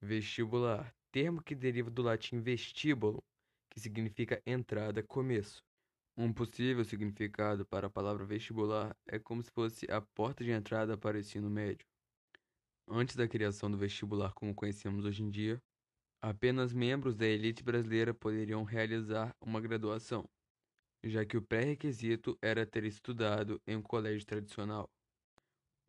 Vestibular, termo que deriva do latim vestíbulo, que significa entrada, começo. Um possível significado para a palavra vestibular é como se fosse a porta de entrada para o ensino médio. Antes da criação do vestibular como conhecemos hoje em dia, apenas membros da elite brasileira poderiam realizar uma graduação, já que o pré-requisito era ter estudado em um colégio tradicional.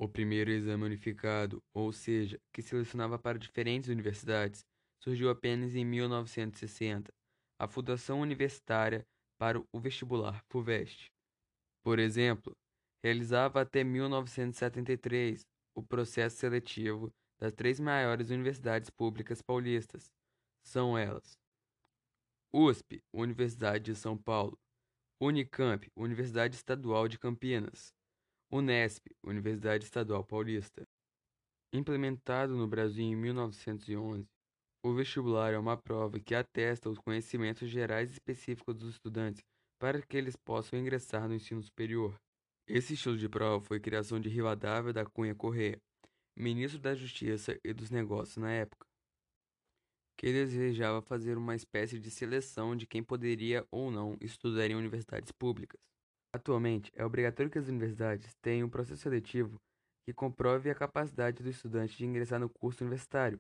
O primeiro exame unificado, ou seja, que selecionava para diferentes universidades, surgiu apenas em 1960, a Fundação Universitária para o Vestibular, FUVEST. Por exemplo, realizava até 1973 o processo seletivo das três maiores universidades públicas paulistas. São elas: USP, Universidade de São Paulo, Unicamp, Universidade Estadual de Campinas, Unesp, Universidade Estadual Paulista. Implementado no Brasil em 1911, o vestibular é uma prova que atesta os conhecimentos gerais específicos dos estudantes para que eles possam ingressar no ensino superior. Esse estilo de prova foi criação de Rivadavia da Cunha Corrêa, ministro da Justiça e dos Negócios na época, que desejava fazer uma espécie de seleção de quem poderia ou não estudar em universidades públicas. Atualmente, é obrigatório que as universidades tenham um processo seletivo que comprove a capacidade do estudante de ingressar no curso universitário.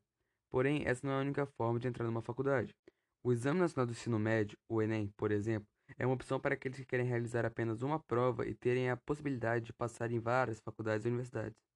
Porém, essa não é a única forma de entrar numa faculdade. O Exame Nacional do Ensino Médio, o Enem, por exemplo, é uma opção para aqueles que querem realizar apenas uma prova e terem a possibilidade de passar em várias faculdades e universidades.